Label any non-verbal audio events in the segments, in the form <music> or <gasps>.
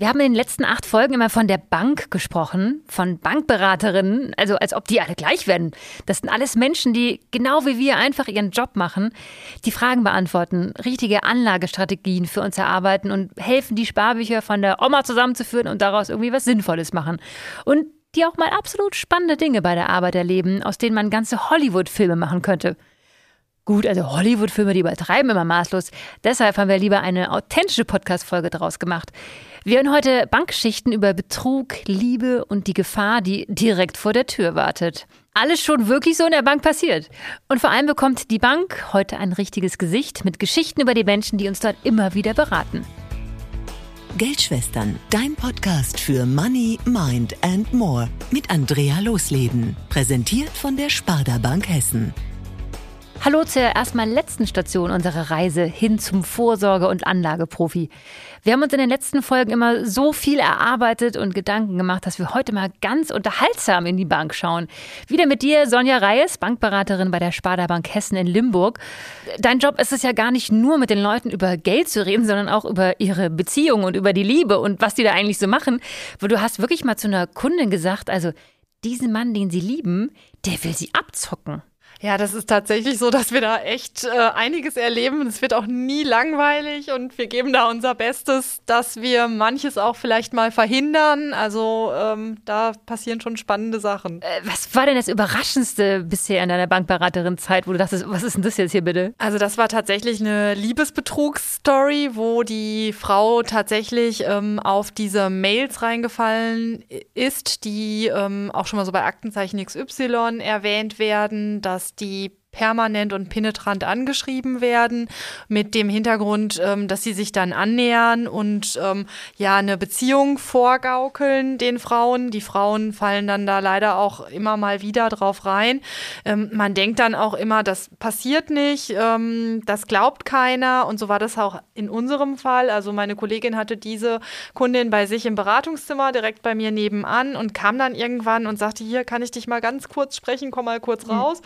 Wir haben in den letzten acht Folgen immer von der Bank gesprochen, von Bankberaterinnen, also als ob die alle gleich werden. Das sind alles Menschen, die genau wie wir einfach ihren Job machen, die Fragen beantworten, richtige Anlagestrategien für uns erarbeiten und helfen, die Sparbücher von der Oma zusammenzuführen und daraus irgendwie was Sinnvolles machen. Und die auch mal absolut spannende Dinge bei der Arbeit erleben, aus denen man ganze Hollywood-Filme machen könnte. Gut, also Hollywood-Filme, die übertreiben immer maßlos. Deshalb haben wir lieber eine authentische Podcast-Folge draus gemacht. Wir hören heute Bankgeschichten über Betrug, Liebe und die Gefahr, die direkt vor der Tür wartet. Alles schon wirklich so in der Bank passiert. Und vor allem bekommt die Bank heute ein richtiges Gesicht mit Geschichten über die Menschen, die uns dort immer wieder beraten. Geldschwestern, dein Podcast für Money, Mind and More mit Andrea Losleben. Präsentiert von der Sparda Bank Hessen. Hallo zur erstmal letzten Station unserer Reise hin zum Vorsorge- und Anlageprofi. Wir haben uns in den letzten Folgen immer so viel erarbeitet und Gedanken gemacht, dass wir heute mal ganz unterhaltsam in die Bank schauen. Wieder mit dir, Sonja Reyes, Bankberaterin bei der Sparda Bank Hessen in Limburg. Dein Job ist es ja gar nicht nur mit den Leuten über Geld zu reden, sondern auch über ihre Beziehung und über die Liebe und was die da eigentlich so machen. Weil du hast wirklich mal zu einer Kundin gesagt, also diesen Mann, den sie lieben, der will sie abzocken. Ja, das ist tatsächlich so, dass wir da echt äh, einiges erleben. Es wird auch nie langweilig und wir geben da unser Bestes, dass wir manches auch vielleicht mal verhindern. Also ähm, da passieren schon spannende Sachen. Äh, was war denn das Überraschendste bisher in deiner Bankberaterin-Zeit, wo du dachtest, was ist denn das jetzt hier bitte? Also das war tatsächlich eine Liebesbetrugsstory, wo die Frau tatsächlich ähm, auf diese Mails reingefallen ist, die ähm, auch schon mal so bei Aktenzeichen XY erwähnt werden, dass die permanent und penetrant angeschrieben werden, mit dem Hintergrund, ähm, dass sie sich dann annähern und ähm, ja eine Beziehung vorgaukeln den Frauen. Die Frauen fallen dann da leider auch immer mal wieder drauf rein. Ähm, man denkt dann auch immer, das passiert nicht, ähm, das glaubt keiner und so war das auch in unserem Fall. Also meine Kollegin hatte diese Kundin bei sich im Beratungszimmer direkt bei mir nebenan und kam dann irgendwann und sagte, hier kann ich dich mal ganz kurz sprechen, komm mal kurz hm. raus.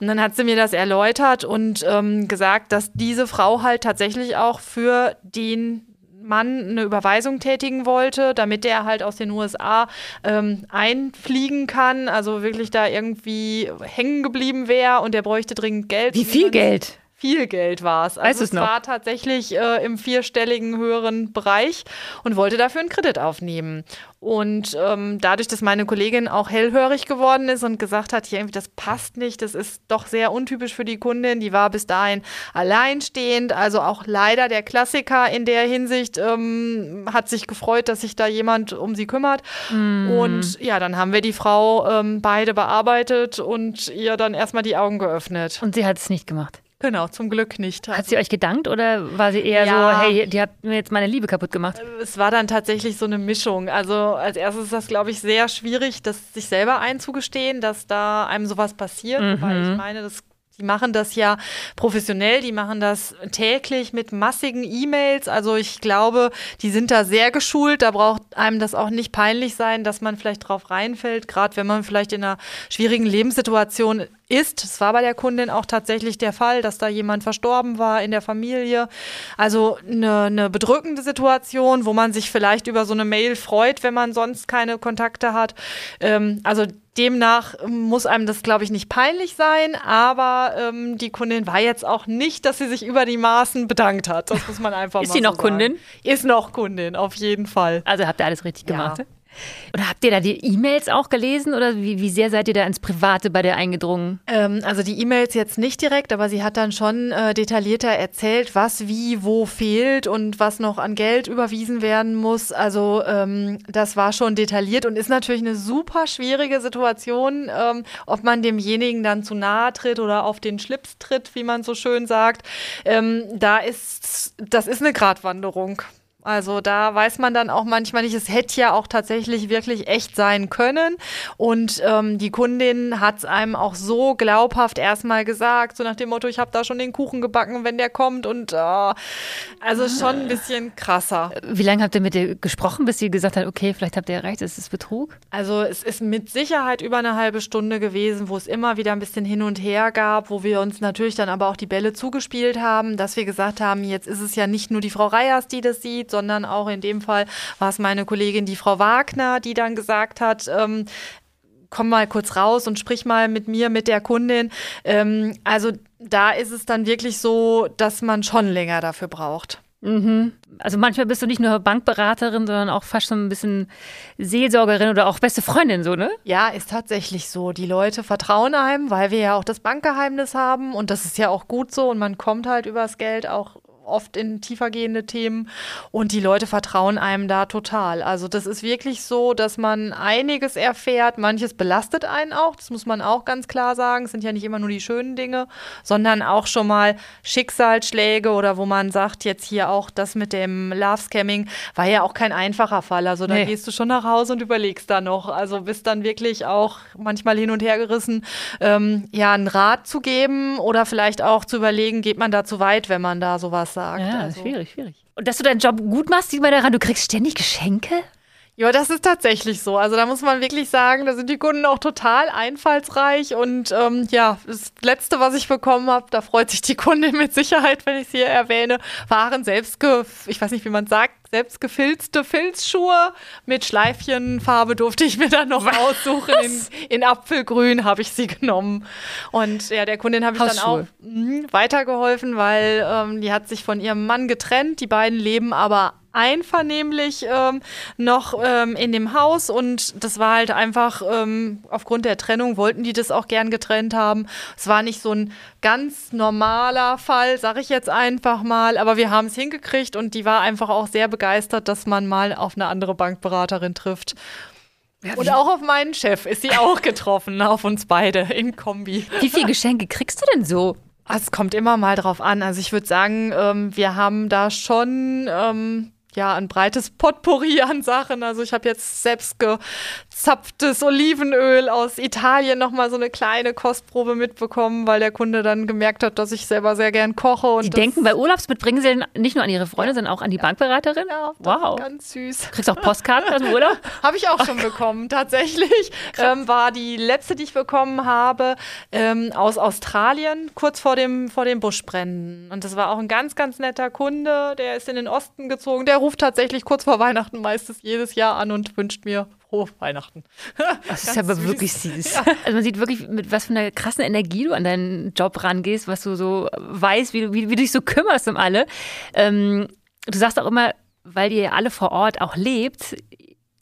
Und dann hat sie mir das erläutert und ähm, gesagt, dass diese Frau halt tatsächlich auch für den Mann eine Überweisung tätigen wollte, damit der halt aus den USA ähm, einfliegen kann, also wirklich da irgendwie hängen geblieben wäre und der bräuchte dringend Geld. Wie viel Geld? Viel Geld war es. Also es, es war tatsächlich äh, im vierstelligen höheren Bereich und wollte dafür einen Kredit aufnehmen. Und ähm, dadurch, dass meine Kollegin auch hellhörig geworden ist und gesagt hat, hier irgendwie, das passt nicht, das ist doch sehr untypisch für die Kundin, die war bis dahin alleinstehend, also auch leider der Klassiker in der Hinsicht, ähm, hat sich gefreut, dass sich da jemand um sie kümmert. Mm. Und ja, dann haben wir die Frau ähm, beide bearbeitet und ihr dann erstmal die Augen geöffnet. Und sie hat es nicht gemacht. Genau, zum Glück nicht. Hat sie euch gedankt oder war sie eher ja, so, hey, die habt mir jetzt meine Liebe kaputt gemacht? Es war dann tatsächlich so eine Mischung. Also als erstes ist das, glaube ich, sehr schwierig, das sich selber einzugestehen, dass da einem sowas passiert. Mhm. Weil ich meine, das die machen das ja professionell, die machen das täglich mit massigen E-Mails. Also ich glaube, die sind da sehr geschult. Da braucht einem das auch nicht peinlich sein, dass man vielleicht drauf reinfällt, gerade wenn man vielleicht in einer schwierigen Lebenssituation ist. Es war bei der Kundin auch tatsächlich der Fall, dass da jemand verstorben war in der Familie. Also eine, eine bedrückende Situation, wo man sich vielleicht über so eine Mail freut, wenn man sonst keine Kontakte hat. Ähm, also demnach muss einem das, glaube ich, nicht peinlich sein, aber ähm, die Kundin war jetzt auch nicht, dass sie sich über die Maßen bedankt hat. Das muss man einfach Ist mal sie noch so Kundin? Ist noch Kundin, auf jeden Fall. Also habt ihr alles richtig ja. gemacht? Oder habt ihr da die E-Mails auch gelesen oder wie, wie, sehr seid ihr da ins Private bei der eingedrungen? Ähm, also die E-Mails jetzt nicht direkt, aber sie hat dann schon äh, detaillierter erzählt, was wie wo fehlt und was noch an Geld überwiesen werden muss. Also ähm, das war schon detailliert und ist natürlich eine super schwierige Situation, ähm, ob man demjenigen dann zu nahe tritt oder auf den Schlips tritt, wie man so schön sagt. Ähm, da ist das ist eine Gratwanderung. Also da weiß man dann auch manchmal nicht, es hätte ja auch tatsächlich wirklich echt sein können. Und ähm, die Kundin hat es einem auch so glaubhaft erstmal gesagt, so nach dem Motto, ich habe da schon den Kuchen gebacken, wenn der kommt. Und äh, also schon ein bisschen krasser. Wie lange habt ihr mit ihr gesprochen, bis sie gesagt hat, okay, vielleicht habt ihr recht, es ist Betrug? Also es ist mit Sicherheit über eine halbe Stunde gewesen, wo es immer wieder ein bisschen hin und her gab, wo wir uns natürlich dann aber auch die Bälle zugespielt haben, dass wir gesagt haben, jetzt ist es ja nicht nur die Frau Reyers, die das sieht, sondern auch in dem Fall war es meine Kollegin, die Frau Wagner, die dann gesagt hat, ähm, komm mal kurz raus und sprich mal mit mir, mit der Kundin. Ähm, also da ist es dann wirklich so, dass man schon länger dafür braucht. Mhm. Also manchmal bist du nicht nur Bankberaterin, sondern auch fast so ein bisschen Seelsorgerin oder auch beste Freundin, so, ne? Ja, ist tatsächlich so. Die Leute vertrauen einem, weil wir ja auch das Bankgeheimnis haben und das ist ja auch gut so und man kommt halt übers Geld auch oft in tiefergehende Themen und die Leute vertrauen einem da total. Also das ist wirklich so, dass man einiges erfährt, manches belastet einen auch, das muss man auch ganz klar sagen. Es sind ja nicht immer nur die schönen Dinge, sondern auch schon mal Schicksalsschläge oder wo man sagt, jetzt hier auch das mit dem Love Scamming war ja auch kein einfacher Fall. Also da nee. gehst du schon nach Hause und überlegst da noch. Also bist dann wirklich auch manchmal hin und her gerissen, ähm, ja, einen Rat zu geben oder vielleicht auch zu überlegen, geht man da zu weit, wenn man da sowas sagt. Ja, also. schwierig, schwierig. Und dass du deinen Job gut machst, sieht man daran, du kriegst ständig Geschenke? Ja, das ist tatsächlich so. Also da muss man wirklich sagen, da sind die Kunden auch total einfallsreich. Und ähm, ja, das Letzte, was ich bekommen habe, da freut sich die Kundin mit Sicherheit, wenn ich sie hier erwähne, waren selbst, ich weiß nicht, wie man sagt, selbst gefilzte Filzschuhe mit Schleifchenfarbe durfte ich mir dann noch Was? aussuchen. In, in, Apfelgrün habe ich sie genommen. Und ja, der Kundin habe ich dann auch mh, weitergeholfen, weil ähm, die hat sich von ihrem Mann getrennt. Die beiden leben aber einvernehmlich ähm, noch ähm, in dem Haus und das war halt einfach ähm, aufgrund der Trennung wollten die das auch gern getrennt haben. Es war nicht so ein ganz normaler Fall, sag ich jetzt einfach mal, aber wir haben es hingekriegt und die war einfach auch sehr begeistert, dass man mal auf eine andere Bankberaterin trifft. Ja, und auch auf meinen Chef ist sie auch getroffen, <laughs> auf uns beide in Kombi. Wie viele Geschenke kriegst du denn so? Es kommt immer mal drauf an. Also ich würde sagen, ähm, wir haben da schon ähm, ja, ein breites Potpourri an Sachen. Also ich habe jetzt selbst gezapftes Olivenöl aus Italien nochmal so eine kleine Kostprobe mitbekommen, weil der Kunde dann gemerkt hat, dass ich selber sehr gern koche. Und die denken bei Urlaubsmitbringen sie nicht nur an ihre Freunde, ja. sondern auch an die Bankberaterin? Ja, wow. ganz süß. Kriegst du auch Postkarten aus dem Urlaub? <laughs> habe ich auch schon bekommen, <laughs> tatsächlich. Ähm, war die letzte, die ich bekommen habe, ähm, aus Australien, kurz vor dem, vor dem Buschbrennen. Und das war auch ein ganz, ganz netter Kunde, der ist in den Osten gezogen, der ruft tatsächlich kurz vor Weihnachten meistens jedes Jahr an und wünscht mir frohe Weihnachten. <laughs> Das ist aber süß. wirklich süß. Ja. Also man sieht wirklich, mit was für einer krassen Energie du an deinen Job rangehst, was du so weißt, wie du, wie, wie du dich so kümmerst um alle. Ähm, du sagst auch immer, weil ihr alle vor Ort auch lebt,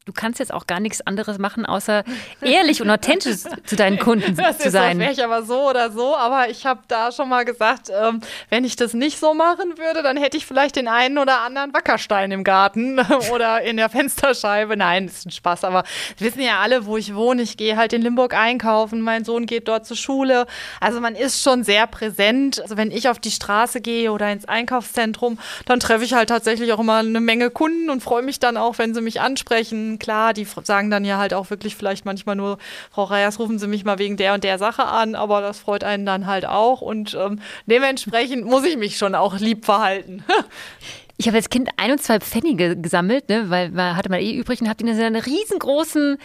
du kannst jetzt auch gar nichts anderes machen, außer ehrlich und authentisch <laughs> zu deinen Kunden das zu sein. Das wäre ich aber so oder so, aber ich habe da schon mal gesagt, ähm, wenn ich das nicht so machen würde, dann hätte ich vielleicht den einen oder anderen Wackerstein im Garten <laughs> oder in der Fensterscheibe. Nein, das ist ein Spaß, aber wissen ja alle, wo ich wohne. Ich gehe halt in Limburg einkaufen, mein Sohn geht dort zur Schule. Also man ist schon sehr präsent. Also wenn ich auf die Straße gehe oder ins Einkaufszentrum, dann treffe ich halt tatsächlich auch immer eine Menge Kunden und freue mich dann auch, wenn sie mich ansprechen klar, die sagen dann ja halt auch wirklich vielleicht manchmal nur, Frau Reyers, rufen Sie mich mal wegen der und der Sache an, aber das freut einen dann halt auch und ähm, dementsprechend muss ich mich schon auch lieb verhalten. <laughs> Ich habe als Kind ein und zwei Pfennige gesammelt, ne, weil man hatte mal eh übrig und habe die in einer riesengroßen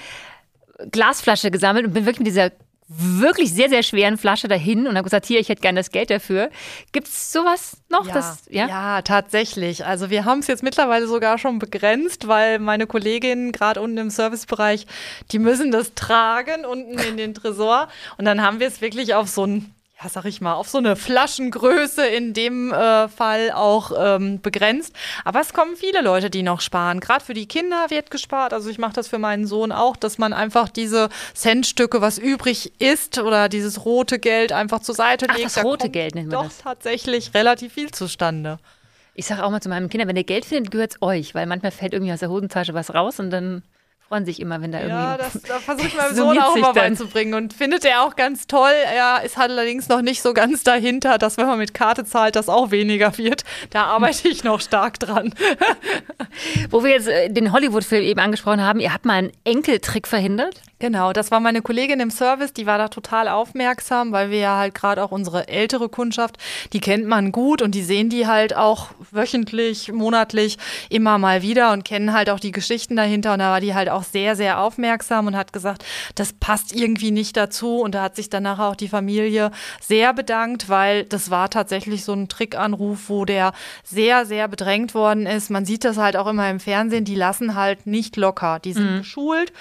Glasflasche gesammelt und bin wirklich mit dieser wirklich sehr, sehr schweren Flasche dahin und habe gesagt, hier, ich hätte gerne das Geld dafür. Gibt es sowas noch? Ja, das, ja? ja, tatsächlich. Also wir haben es jetzt mittlerweile sogar schon begrenzt, weil meine Kolleginnen gerade unten im Servicebereich, die müssen das tragen unten in den Tresor. Und dann haben wir es wirklich auf so ein ja, sag ich mal, auf so eine Flaschengröße in dem äh, Fall auch ähm, begrenzt. Aber es kommen viele Leute, die noch sparen. Gerade für die Kinder wird gespart. Also ich mache das für meinen Sohn auch, dass man einfach diese Centstücke, was übrig ist, oder dieses rote Geld einfach zur Seite Ach, legt. Das da rote Geld nennt man doch das. tatsächlich relativ viel zustande. Ich sage auch mal zu meinen Kindern, wenn ihr Geld findet, gehört es euch, weil manchmal fällt irgendwie aus der Hosentasche was raus und dann freuen sich immer, wenn da irgendwie. Ja, das, da versuche ich <laughs> meinem Sohn auch immer beizubringen und findet er auch ganz toll. Er ist allerdings noch nicht so ganz dahinter, dass wenn man mit Karte zahlt, das auch weniger wird. Da arbeite ich noch stark dran. <laughs> Wo wir jetzt äh, den Hollywood-Film eben angesprochen haben, ihr habt mal einen Enkeltrick verhindert? Genau, das war meine Kollegin im Service, die war da total aufmerksam, weil wir ja halt gerade auch unsere ältere Kundschaft, die kennt man gut und die sehen die halt auch wöchentlich, monatlich immer mal wieder und kennen halt auch die Geschichten dahinter und da war die halt auch sehr, sehr aufmerksam und hat gesagt, das passt irgendwie nicht dazu und da hat sich danach auch die Familie sehr bedankt, weil das war tatsächlich so ein Trickanruf, wo der sehr, sehr bedrängt worden ist. Man sieht das halt auch immer im Fernsehen, die lassen halt nicht locker, die sind mhm. geschult,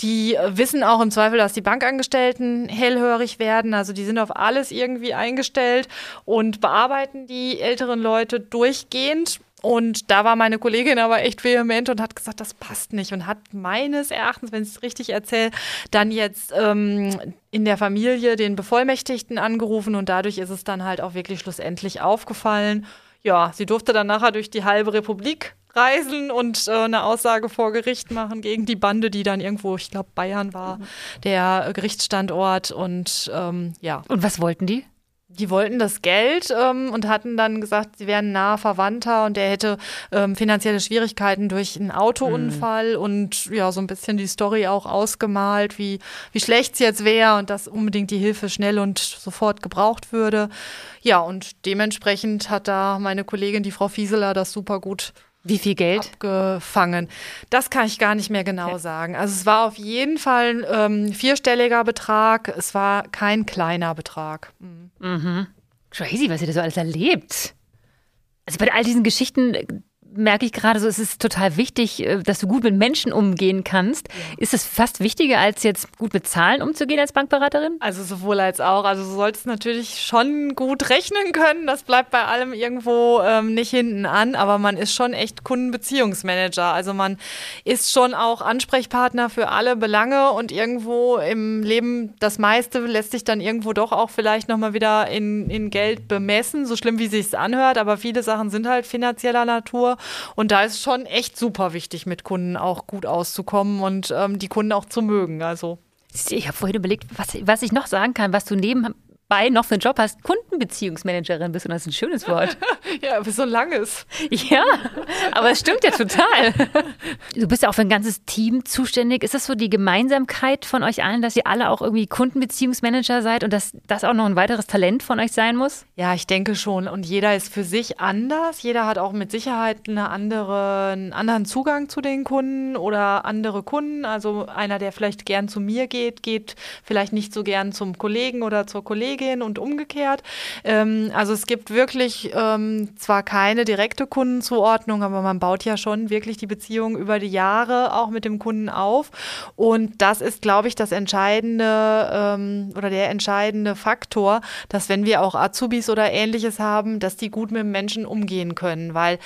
die wissen auch im Zweifel, dass die Bankangestellten hellhörig werden. Also die sind auf alles irgendwie eingestellt und bearbeiten die älteren Leute durchgehend. Und da war meine Kollegin aber echt vehement und hat gesagt, das passt nicht und hat meines Erachtens, wenn ich es richtig erzähle, dann jetzt ähm, in der Familie den Bevollmächtigten angerufen und dadurch ist es dann halt auch wirklich schlussendlich aufgefallen. Ja, sie durfte dann nachher durch die halbe Republik reisen und äh, eine Aussage vor Gericht machen gegen die Bande, die dann irgendwo, ich glaube, Bayern war, mhm. der Gerichtsstandort und ähm, ja. Und was wollten die? Die wollten das Geld ähm, und hatten dann gesagt, sie wären nahe Verwandter und der hätte ähm, finanzielle Schwierigkeiten durch einen Autounfall mhm. und ja, so ein bisschen die Story auch ausgemalt, wie, wie schlecht es jetzt wäre und dass unbedingt die Hilfe schnell und sofort gebraucht würde. Ja, und dementsprechend hat da meine Kollegin, die Frau Fieseler, das super gut wie viel Geld? Abgefangen. Das kann ich gar nicht mehr genau okay. sagen. Also es war auf jeden Fall ein ähm, vierstelliger Betrag. Es war kein kleiner Betrag. Mhm. Mhm. Crazy, was ihr da so alles erlebt. Also bei all diesen Geschichten merke ich gerade so, es ist total wichtig, äh, dass du gut mit Menschen umgehen kannst. Ist es fast wichtiger, als jetzt gut mit Zahlen umzugehen als Bankberaterin? Also sowohl als auch. Also du solltest natürlich schon gut rechnen können. Das bleibt bei allem irgendwo ähm, nicht hinten an, aber man ist schon echt Kundenbeziehungsmanager. Also man ist schon auch Ansprechpartner für alle Belange und irgendwo im Leben das meiste lässt sich dann irgendwo doch auch vielleicht nochmal wieder in, in Geld bemessen, so schlimm wie sich anhört. Aber viele Sachen sind halt finanzieller Natur. Und da ist schon echt super wichtig, mit Kunden auch gut auszukommen und ähm, die Kunden auch zu mögen. Also. Ich habe vorhin überlegt, was, was ich noch sagen kann, was du neben nebenbei noch für einen Job hast, Kundenbeziehungsmanagerin bist. Und das ist ein schönes Wort. <laughs> ja, aber so langes. Ja, aber es stimmt ja total. Du bist ja auch für ein ganzes Team zuständig. Ist das so die Gemeinsamkeit von euch allen, dass ihr alle auch irgendwie Kundenbeziehungsmanager seid und dass das auch noch ein weiteres Talent von euch sein muss? Ja, ich denke schon. Und jeder ist für sich anders. Jeder hat auch mit Sicherheit eine andere, einen anderen Zugang zu den Kunden oder andere Kunden. Also einer, der vielleicht gern zu mir geht, geht vielleicht nicht so gern zum Kollegen oder zur Kollegin Kollegin und umgekehrt. Ähm, also es gibt wirklich ähm, zwar keine direkte Kundenzuordnung, aber man baut ja schon wirklich die Beziehung über die Jahre auch mit dem Kunden auf. Und das ist, glaube ich, das entscheidende ähm, oder der entscheidende Faktor, dass wenn wir auch Azubis oder ähnliches haben, dass die gut mit Menschen umgehen können, weil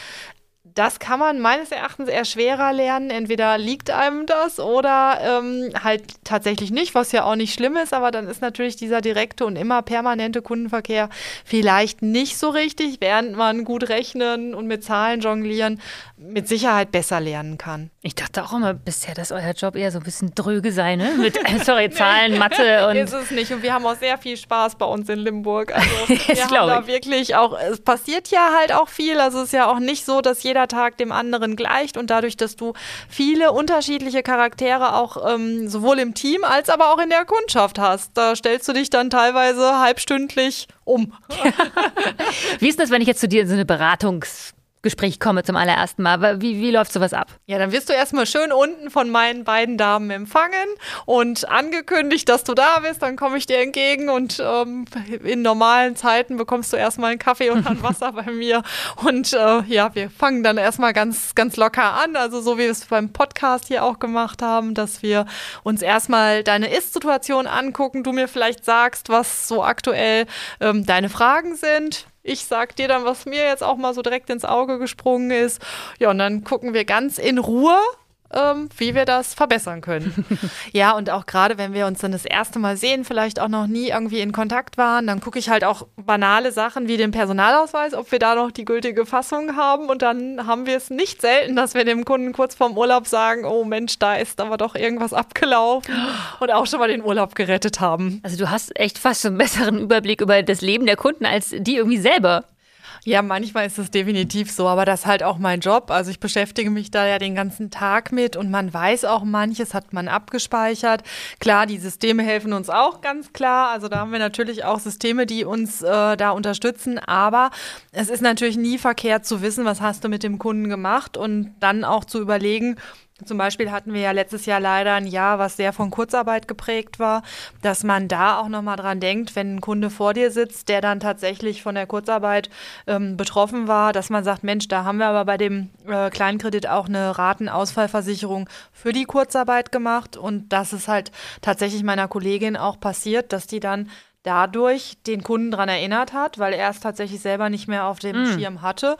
das kann man meines Erachtens eher schwerer lernen. Entweder liegt einem das oder ähm, halt tatsächlich nicht, was ja auch nicht schlimm ist, aber dann ist natürlich dieser direkte und immer permanente Kundenverkehr vielleicht nicht so richtig, während man gut rechnen und mit Zahlen jonglieren mit Sicherheit besser lernen kann. Ich dachte auch immer bisher, dass euer Job eher so ein bisschen dröge sei, ne? Mit, äh, sorry, <laughs> Zahlen, Mathe <laughs> und. Ist es nicht. Und wir haben auch sehr viel Spaß bei uns in Limburg. Also <laughs> wir haben da wirklich auch, es passiert ja halt auch viel. Also es ist ja auch nicht so, dass jeder Tag dem anderen gleicht. Und dadurch, dass du viele unterschiedliche Charaktere auch ähm, sowohl im Team als aber auch in der Kundschaft hast, da stellst du dich dann teilweise halbstündlich um. <laughs> Wie ist das, wenn ich jetzt zu dir in so eine Beratungs Gespräch komme zum allerersten Mal. Wie, wie läuft sowas ab? Ja, dann wirst du erstmal schön unten von meinen beiden Damen empfangen und angekündigt, dass du da bist. Dann komme ich dir entgegen und ähm, in normalen Zeiten bekommst du erstmal einen Kaffee und ein <laughs> Wasser bei mir. Und äh, ja, wir fangen dann erstmal ganz, ganz locker an. Also so wie wir es beim Podcast hier auch gemacht haben, dass wir uns erstmal deine Ist-Situation angucken, du mir vielleicht sagst, was so aktuell ähm, deine Fragen sind ich sag dir dann, was mir jetzt auch mal so direkt ins Auge gesprungen ist. Ja, und dann gucken wir ganz in Ruhe ähm, wie wir das verbessern können. <laughs> ja, und auch gerade, wenn wir uns dann das erste Mal sehen, vielleicht auch noch nie irgendwie in Kontakt waren, dann gucke ich halt auch banale Sachen wie den Personalausweis, ob wir da noch die gültige Fassung haben. Und dann haben wir es nicht selten, dass wir dem Kunden kurz vorm Urlaub sagen, oh Mensch, da ist aber doch irgendwas abgelaufen <gasps> und auch schon mal den Urlaub gerettet haben. Also du hast echt fast so einen besseren Überblick über das Leben der Kunden als die irgendwie selber. Ja, manchmal ist es definitiv so, aber das ist halt auch mein Job. Also ich beschäftige mich da ja den ganzen Tag mit und man weiß auch manches hat man abgespeichert. Klar, die Systeme helfen uns auch ganz klar. Also da haben wir natürlich auch Systeme, die uns äh, da unterstützen. Aber es ist natürlich nie verkehrt zu wissen, was hast du mit dem Kunden gemacht und dann auch zu überlegen, zum Beispiel hatten wir ja letztes Jahr leider ein Jahr, was sehr von Kurzarbeit geprägt war, dass man da auch nochmal dran denkt, wenn ein Kunde vor dir sitzt, der dann tatsächlich von der Kurzarbeit ähm, betroffen war, dass man sagt, Mensch, da haben wir aber bei dem äh, Kleinkredit auch eine Ratenausfallversicherung für die Kurzarbeit gemacht und das ist halt tatsächlich meiner Kollegin auch passiert, dass die dann dadurch den Kunden daran erinnert hat, weil er es tatsächlich selber nicht mehr auf dem mm. Schirm hatte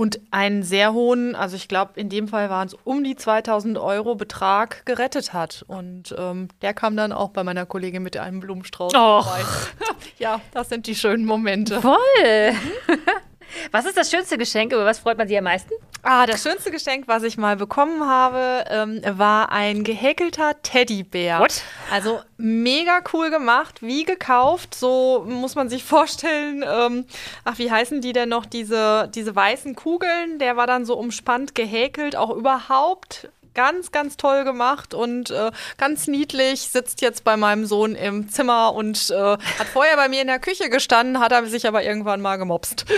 und einen sehr hohen, also ich glaube, in dem Fall waren es um die 2000 Euro Betrag gerettet hat. Und ähm, der kam dann auch bei meiner Kollegin mit einem Blumenstrauß Och. vorbei. <laughs> ja, das sind die schönen Momente. Voll! <laughs> Was ist das schönste Geschenk? Über was freut man sich am meisten? Ah, das schönste Geschenk, was ich mal bekommen habe, ähm, war ein gehäkelter Teddybär. What? Also mega cool gemacht, wie gekauft. So muss man sich <laughs> vorstellen. Ähm, ach, wie heißen die denn noch? Diese, diese weißen Kugeln. Der war dann so umspannt gehäkelt, auch überhaupt ganz, ganz toll gemacht und äh, ganz niedlich. Sitzt jetzt bei meinem Sohn im Zimmer und äh, hat vorher bei mir in der Küche gestanden, hat er sich aber irgendwann mal gemobst. <laughs>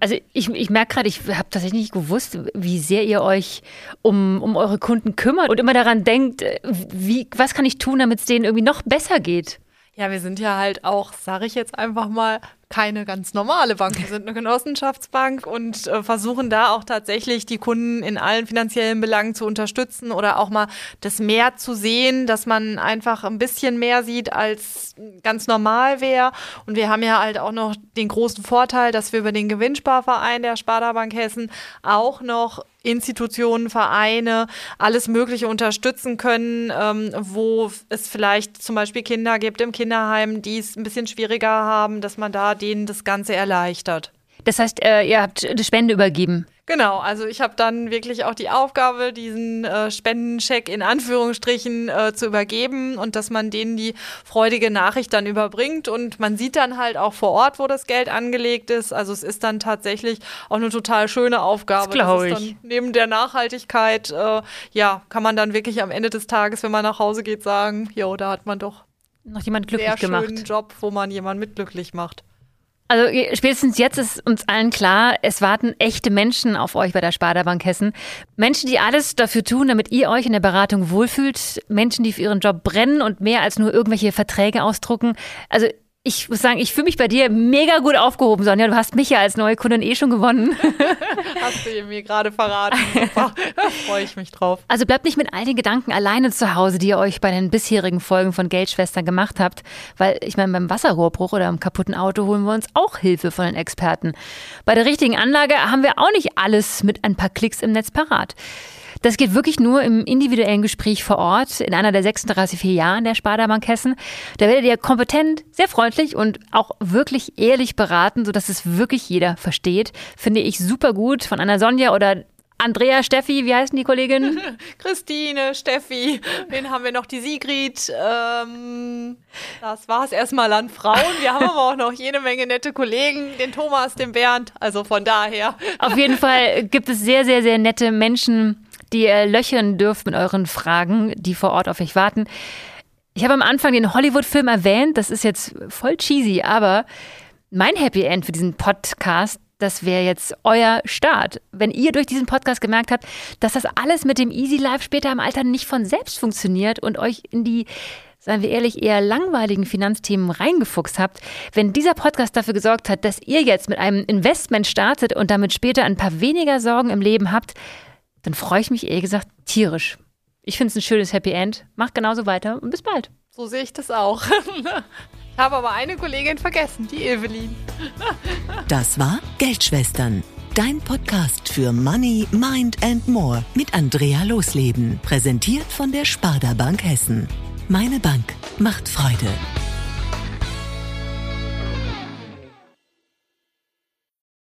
Also ich, ich merke gerade, ich habe tatsächlich nicht gewusst, wie sehr ihr euch um, um eure Kunden kümmert und immer daran denkt, äh, wie, was kann ich tun, damit es denen irgendwie noch besser geht. Ja, wir sind ja halt auch, sage ich jetzt einfach mal, keine ganz normale Bank. Wir sind eine Genossenschaftsbank und äh, versuchen da auch tatsächlich die Kunden in allen finanziellen Belangen zu unterstützen oder auch mal das mehr zu sehen, dass man einfach ein bisschen mehr sieht, als ganz normal wäre. Und wir haben ja halt auch noch den großen Vorteil, dass wir über den Gewinnsparverein der Sparda Bank Hessen auch noch Institutionen, Vereine, alles Mögliche unterstützen können, ähm, wo es vielleicht zum Beispiel Kinder gibt im Kinderheim, die es ein bisschen schwieriger haben, dass man da denen das Ganze erleichtert. Das heißt, äh, ihr habt eine Spende übergeben. Genau, also ich habe dann wirklich auch die Aufgabe, diesen äh, Spendencheck in Anführungsstrichen äh, zu übergeben und dass man denen die freudige Nachricht dann überbringt. Und man sieht dann halt auch vor Ort, wo das Geld angelegt ist. Also es ist dann tatsächlich auch eine total schöne Aufgabe. glaube ich. neben der Nachhaltigkeit, äh, ja, kann man dann wirklich am Ende des Tages, wenn man nach Hause geht, sagen, jo, da hat man doch noch jemand glücklich sehr gemacht. schönen Job, wo man jemanden mit glücklich macht. Also spätestens jetzt ist uns allen klar, es warten echte Menschen auf euch bei der Sparda Bank Hessen. Menschen, die alles dafür tun, damit ihr euch in der Beratung wohlfühlt. Menschen, die für ihren Job brennen und mehr als nur irgendwelche Verträge ausdrucken. Also ich muss sagen, ich fühle mich bei dir mega gut aufgehoben, Sonja. Du hast mich ja als neue Kundin eh schon gewonnen. <laughs> Hast du mir gerade verraten. Super. Freue ich mich drauf. Also bleibt nicht mit all den Gedanken alleine zu Hause, die ihr euch bei den bisherigen Folgen von Geldschwestern gemacht habt. Weil ich meine, beim Wasserrohrbruch oder am kaputten Auto holen wir uns auch Hilfe von den Experten. Bei der richtigen Anlage haben wir auch nicht alles mit ein paar Klicks im Netz parat. Das geht wirklich nur im individuellen Gespräch vor Ort in einer der 36 Filialen der Sparda Bank Hessen. Da werdet ihr kompetent, sehr freundlich und auch wirklich ehrlich beraten, sodass es wirklich jeder versteht. Finde ich super gut von Anna Sonja oder Andrea, Steffi, wie heißen die Kolleginnen? <laughs> Christine, Steffi, wen haben wir noch? Die Sigrid. Ähm, das war es erstmal an Frauen. Wir haben aber auch noch jede Menge nette Kollegen, den Thomas, den Bernd. Also von daher. Auf jeden Fall gibt es sehr, sehr, sehr nette Menschen, die ihr löchern dürft mit euren Fragen, die vor Ort auf euch warten. Ich habe am Anfang den Hollywood-Film erwähnt, das ist jetzt voll cheesy, aber mein Happy End für diesen Podcast, das wäre jetzt euer Start. Wenn ihr durch diesen Podcast gemerkt habt, dass das alles mit dem Easy Life später im Alter nicht von selbst funktioniert und euch in die seien wir ehrlich, eher langweiligen Finanzthemen reingefuchst habt, wenn dieser Podcast dafür gesorgt hat, dass ihr jetzt mit einem Investment startet und damit später ein paar weniger Sorgen im Leben habt, dann freue ich mich ehrlich gesagt tierisch. Ich finde es ein schönes Happy End. Macht genauso weiter und bis bald. So sehe ich das auch. <laughs> Ich habe aber eine Kollegin vergessen, die Evelyn. <laughs> Das war Geldschwestern. Dein Podcast für Money, Mind and More mit Andrea Losleben. Präsentiert von der Sparda Bank Hessen. Meine Bank macht Freude.